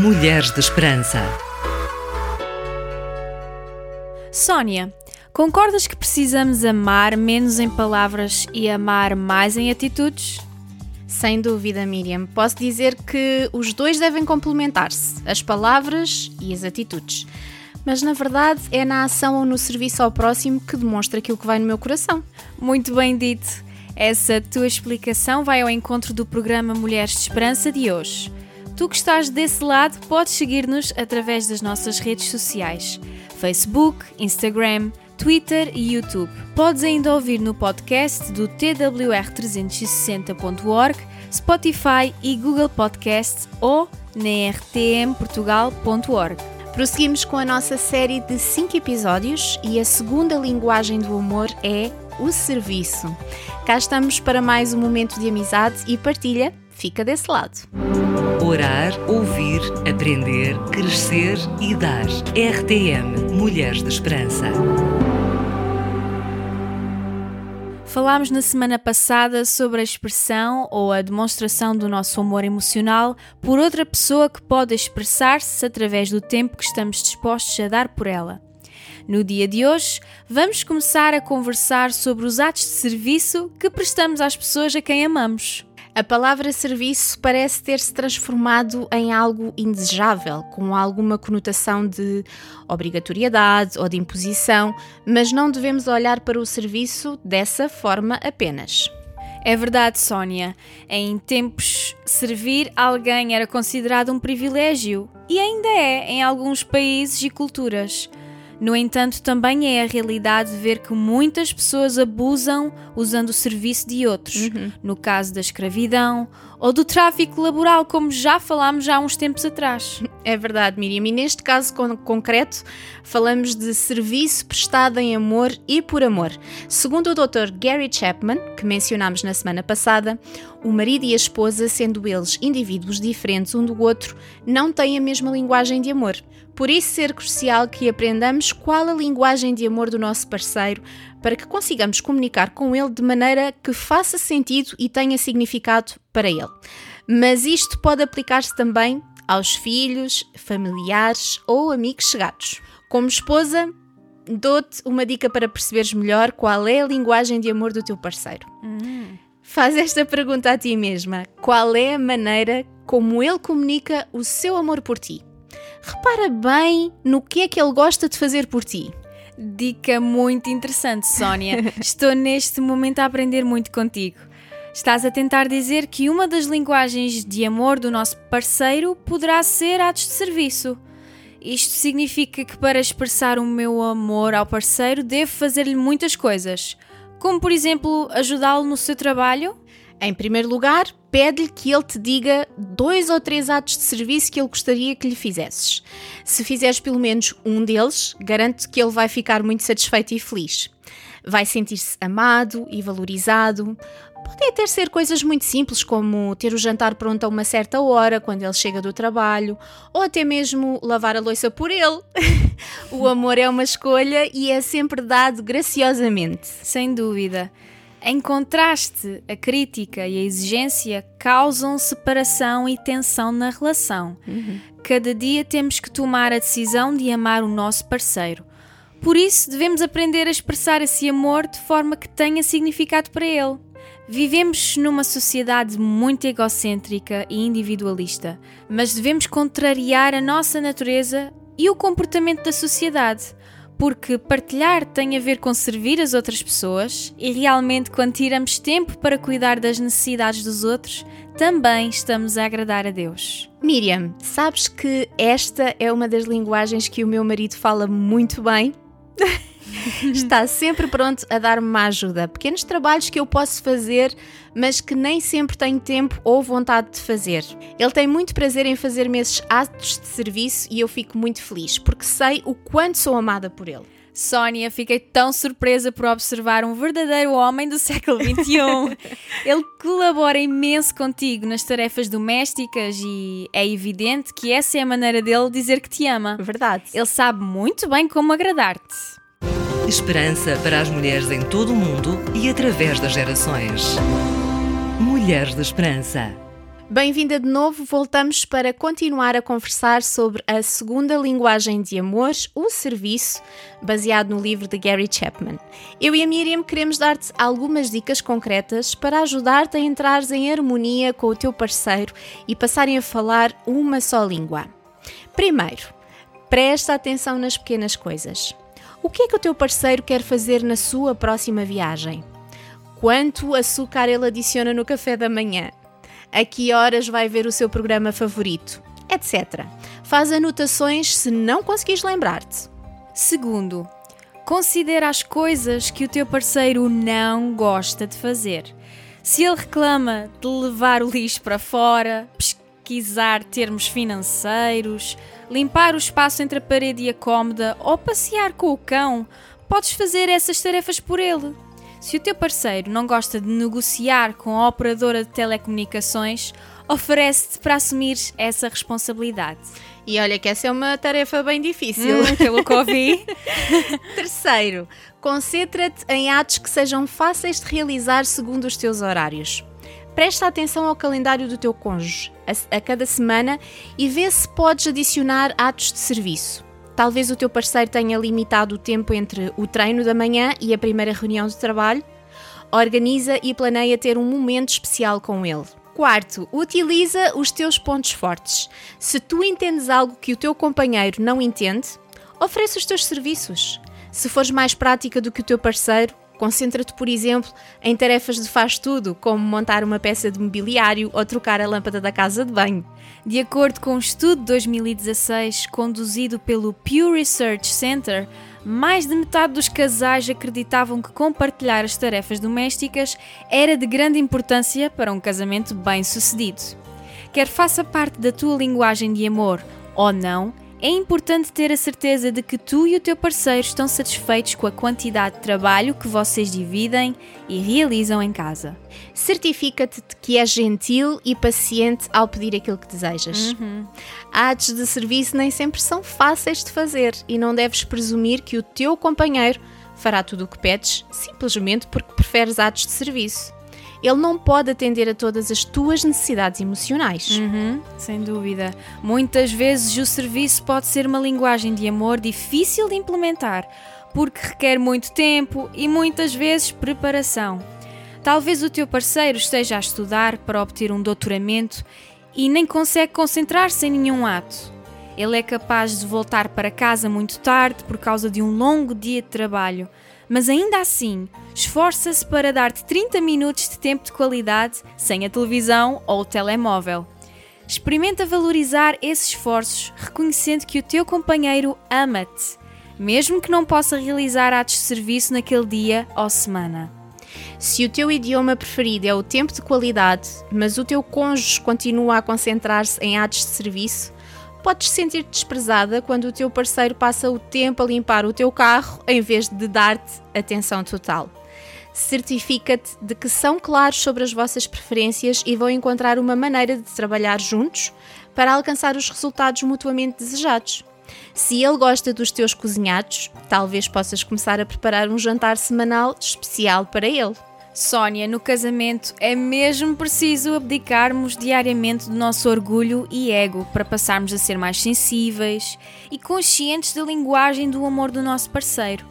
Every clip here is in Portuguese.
Mulheres de Esperança. Sónia, concordas que precisamos amar menos em palavras e amar mais em atitudes? Sem dúvida, Miriam. Posso dizer que os dois devem complementar-se, as palavras e as atitudes. Mas na verdade é na ação ou no serviço ao próximo que demonstra aquilo que vai no meu coração. Muito bem dito. Essa tua explicação vai ao encontro do programa Mulheres de Esperança de hoje. Tu que estás desse lado, podes seguir-nos através das nossas redes sociais: Facebook, Instagram, Twitter e YouTube. Podes ainda ouvir no podcast do twr360.org, Spotify e Google Podcasts ou na rtmportugal.org. Prosseguimos com a nossa série de 5 episódios e a segunda linguagem do amor é o serviço. Cá estamos para mais um momento de amizade e partilha. Fica desse lado. Orar, ouvir, aprender, crescer e dar. RTM Mulheres de Esperança. Falámos na semana passada sobre a expressão ou a demonstração do nosso amor emocional por outra pessoa que pode expressar-se através do tempo que estamos dispostos a dar por ela. No dia de hoje, vamos começar a conversar sobre os atos de serviço que prestamos às pessoas a quem amamos. A palavra serviço parece ter-se transformado em algo indesejável, com alguma conotação de obrigatoriedade ou de imposição, mas não devemos olhar para o serviço dessa forma apenas. É verdade, Sónia. Em tempos, servir alguém era considerado um privilégio e ainda é em alguns países e culturas. No entanto, também é a realidade ver que muitas pessoas abusam usando o serviço de outros, uhum. no caso da escravidão ou do tráfico laboral, como já falámos há uns tempos atrás. É verdade, Miriam. E neste caso con concreto, falamos de serviço prestado em amor e por amor. Segundo o Dr. Gary Chapman, que mencionámos na semana passada, o marido e a esposa, sendo eles indivíduos diferentes um do outro, não têm a mesma linguagem de amor. Por isso ser crucial que aprendamos qual a linguagem de amor do nosso parceiro para que consigamos comunicar com ele de maneira que faça sentido e tenha significado para ele. Mas isto pode aplicar-se também aos filhos, familiares ou amigos chegados. Como esposa, dou-te uma dica para perceberes melhor qual é a linguagem de amor do teu parceiro. Hum. Faz esta pergunta a ti mesma: qual é a maneira como ele comunica o seu amor por ti? Repara bem no que é que ele gosta de fazer por ti. Dica muito interessante, Sónia. Estou neste momento a aprender muito contigo. Estás a tentar dizer que uma das linguagens de amor do nosso parceiro poderá ser atos de serviço. Isto significa que para expressar o meu amor ao parceiro devo fazer-lhe muitas coisas, como por exemplo ajudá-lo no seu trabalho, em primeiro lugar, pede-lhe que ele te diga dois ou três atos de serviço que ele gostaria que lhe fizesses. Se fizeres pelo menos um deles, garanto que ele vai ficar muito satisfeito e feliz. Vai sentir-se amado e valorizado. Podem até ser coisas muito simples, como ter o jantar pronto a uma certa hora, quando ele chega do trabalho, ou até mesmo lavar a louça por ele. o amor é uma escolha e é sempre dado graciosamente. Sem dúvida. Em contraste, a crítica e a exigência causam separação e tensão na relação. Uhum. Cada dia temos que tomar a decisão de amar o nosso parceiro. Por isso, devemos aprender a expressar esse amor de forma que tenha significado para ele. Vivemos numa sociedade muito egocêntrica e individualista, mas devemos contrariar a nossa natureza e o comportamento da sociedade porque partilhar tem a ver com servir as outras pessoas e realmente quando tiramos tempo para cuidar das necessidades dos outros, também estamos a agradar a Deus. Miriam, sabes que esta é uma das linguagens que o meu marido fala muito bem? Está sempre pronto a dar-me uma ajuda. Pequenos trabalhos que eu posso fazer, mas que nem sempre tenho tempo ou vontade de fazer. Ele tem muito prazer em fazer-me esses atos de serviço e eu fico muito feliz, porque sei o quanto sou amada por ele. Sónia, fiquei tão surpresa por observar um verdadeiro homem do século XXI. Ele colabora imenso contigo nas tarefas domésticas e é evidente que essa é a maneira dele dizer que te ama. Verdade. Ele sabe muito bem como agradar-te. Esperança para as mulheres em todo o mundo e através das gerações. Mulheres de Esperança. Bem-vinda de novo, voltamos para continuar a conversar sobre a segunda linguagem de amor, o serviço, baseado no livro de Gary Chapman. Eu e a Miriam queremos dar-te algumas dicas concretas para ajudar-te a entrar em harmonia com o teu parceiro e passarem a falar uma só língua. Primeiro, presta atenção nas pequenas coisas. O que é que o teu parceiro quer fazer na sua próxima viagem? Quanto açúcar ele adiciona no café da manhã? a que horas vai ver o seu programa favorito, etc. Faz anotações se não conseguires lembrar-te. Segundo, considera as coisas que o teu parceiro não gosta de fazer. Se ele reclama de levar o lixo para fora, pesquisar termos financeiros, limpar o espaço entre a parede e a cômoda ou passear com o cão, podes fazer essas tarefas por ele. Se o teu parceiro não gosta de negociar com a operadora de telecomunicações, oferece-te para assumir essa responsabilidade. E olha que essa é uma tarefa bem difícil. Hum, pelo que ouvi. Terceiro, concentra-te em atos que sejam fáceis de realizar segundo os teus horários. Presta atenção ao calendário do teu cônjuge a, a cada semana e vê se podes adicionar atos de serviço. Talvez o teu parceiro tenha limitado o tempo entre o treino da manhã e a primeira reunião de trabalho. Organiza e planeia ter um momento especial com ele. Quarto, utiliza os teus pontos fortes. Se tu entendes algo que o teu companheiro não entende, oferece os teus serviços. Se fores mais prática do que o teu parceiro, Concentra-te, por exemplo, em tarefas de faz-tudo, como montar uma peça de mobiliário ou trocar a lâmpada da casa de banho. De acordo com um estudo de 2016 conduzido pelo Pew Research Center, mais de metade dos casais acreditavam que compartilhar as tarefas domésticas era de grande importância para um casamento bem-sucedido. Quer faça parte da tua linguagem de amor ou não, é importante ter a certeza de que tu e o teu parceiro estão satisfeitos com a quantidade de trabalho que vocês dividem e realizam em casa. Certifica-te de que és gentil e paciente ao pedir aquilo que desejas. Uhum. Atos de serviço nem sempre são fáceis de fazer e não deves presumir que o teu companheiro fará tudo o que pedes simplesmente porque preferes atos de serviço ele não pode atender a todas as tuas necessidades emocionais. Uhum, sem dúvida. Muitas vezes o serviço pode ser uma linguagem de amor difícil de implementar, porque requer muito tempo e muitas vezes preparação. Talvez o teu parceiro esteja a estudar para obter um doutoramento e nem consegue concentrar-se em nenhum ato. Ele é capaz de voltar para casa muito tarde por causa de um longo dia de trabalho mas ainda assim, esforça-se para dar-te 30 minutos de tempo de qualidade sem a televisão ou o telemóvel. Experimenta valorizar esses esforços, reconhecendo que o teu companheiro ama-te, mesmo que não possa realizar atos de serviço naquele dia ou semana. Se o teu idioma preferido é o tempo de qualidade, mas o teu cônjuge continua a concentrar-se em atos de serviço, podes sentir-te desprezada quando o teu parceiro passa o tempo a limpar o teu carro em vez de dar-te atenção total. Certifica-te de que são claros sobre as vossas preferências e vão encontrar uma maneira de trabalhar juntos para alcançar os resultados mutuamente desejados. Se ele gosta dos teus cozinhados, talvez possas começar a preparar um jantar semanal especial para ele. Sónia, no casamento é mesmo preciso abdicarmos diariamente do nosso orgulho e ego para passarmos a ser mais sensíveis e conscientes da linguagem do amor do nosso parceiro.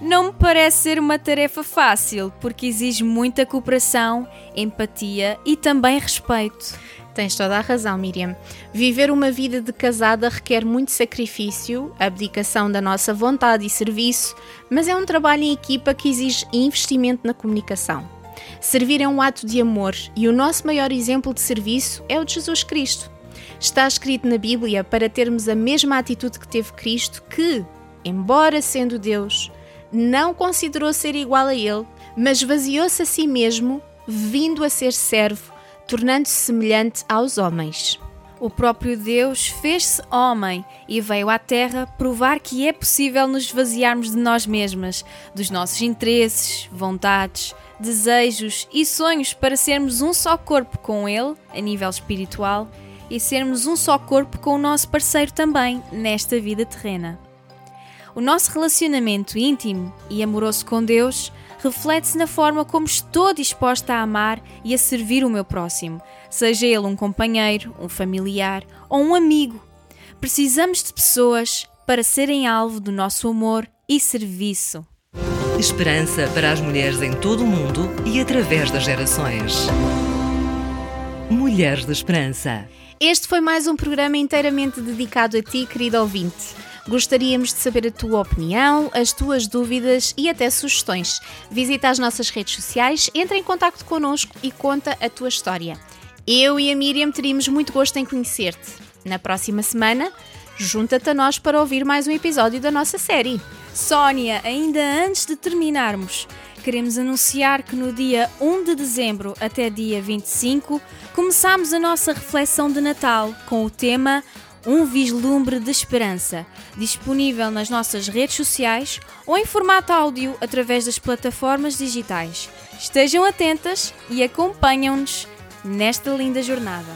Não me parece ser uma tarefa fácil, porque exige muita cooperação, empatia e também respeito. Tens toda a razão, Miriam. Viver uma vida de casada requer muito sacrifício, abdicação da nossa vontade e serviço, mas é um trabalho em equipa que exige investimento na comunicação. Servir é um ato de amor e o nosso maior exemplo de serviço é o de Jesus Cristo. Está escrito na Bíblia para termos a mesma atitude que teve Cristo, que, embora sendo Deus, não considerou ser igual a Ele, mas vaziou-se a si mesmo, vindo a ser servo tornando-se semelhante aos homens. O próprio Deus fez-se homem e veio à Terra provar que é possível nos esvaziarmos de nós mesmas, dos nossos interesses, vontades, desejos e sonhos para sermos um só corpo com Ele, a nível espiritual, e sermos um só corpo com o nosso parceiro também, nesta vida terrena. O nosso relacionamento íntimo e amoroso com Deus reflete-se na forma como estou disposta a amar e a servir o meu próximo, seja ele um companheiro, um familiar ou um amigo. Precisamos de pessoas para serem alvo do nosso amor e serviço. Esperança para as mulheres em todo o mundo e através das gerações. Mulheres de Esperança. Este foi mais um programa inteiramente dedicado a ti, querido ouvinte. Gostaríamos de saber a tua opinião, as tuas dúvidas e até sugestões. Visita as nossas redes sociais, entra em contato connosco e conta a tua história. Eu e a Miriam teríamos muito gosto em conhecer-te. Na próxima semana, junta-te a nós para ouvir mais um episódio da nossa série. Sónia, ainda antes de terminarmos, queremos anunciar que no dia 1 de dezembro até dia 25 começamos a nossa reflexão de Natal com o tema Um Vislumbre de Esperança, disponível nas nossas redes sociais ou em formato áudio através das plataformas digitais. Estejam atentas e acompanham-nos nesta linda jornada.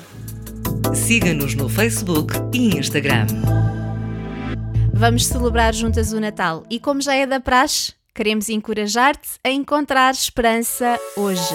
Siga-nos no Facebook e Instagram. Vamos celebrar juntas o Natal e, como já é da praxe, queremos encorajar-te a encontrar esperança hoje.